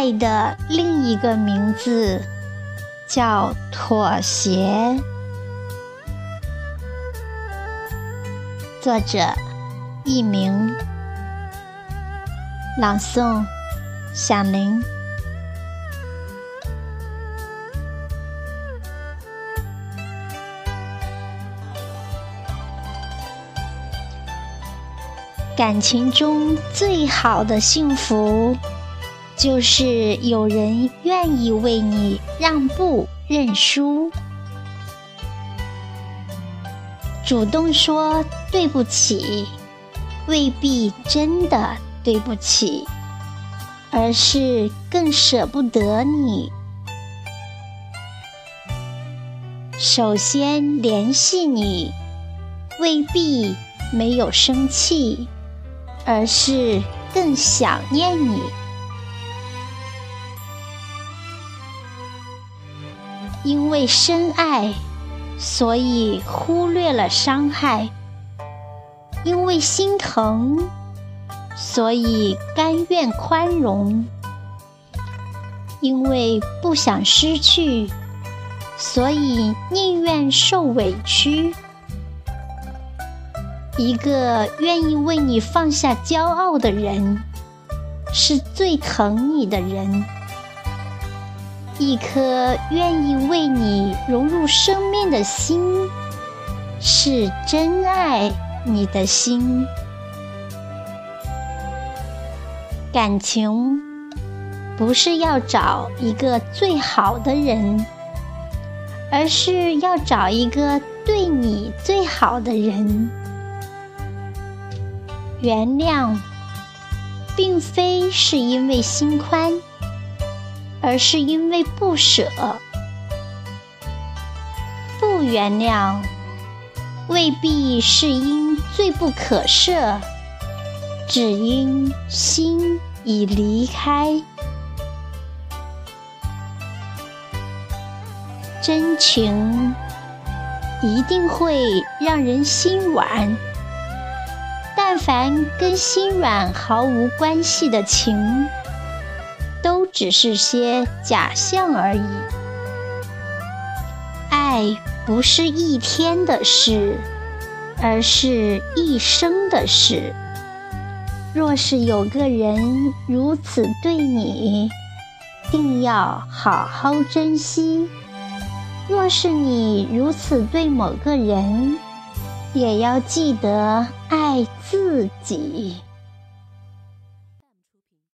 爱的另一个名字叫妥协。作者：佚名，朗诵：响铃。感情中最好的幸福。就是有人愿意为你让步认输，主动说对不起，未必真的对不起，而是更舍不得你。首先联系你，未必没有生气，而是更想念你。因为深爱，所以忽略了伤害；因为心疼，所以甘愿宽容；因为不想失去，所以宁愿受委屈。一个愿意为你放下骄傲的人，是最疼你的人。一颗愿意为你融入生命的心，是真爱你的心。感情不是要找一个最好的人，而是要找一个对你最好的人。原谅，并非是因为心宽。而是因为不舍，不原谅，未必是因罪不可赦，只因心已离开。真情一定会让人心软，但凡跟心软毫无关系的情。只是些假象而已。爱不是一天的事，而是一生的事。若是有个人如此对你，定要好好珍惜；若是你如此对某个人，也要记得爱自己。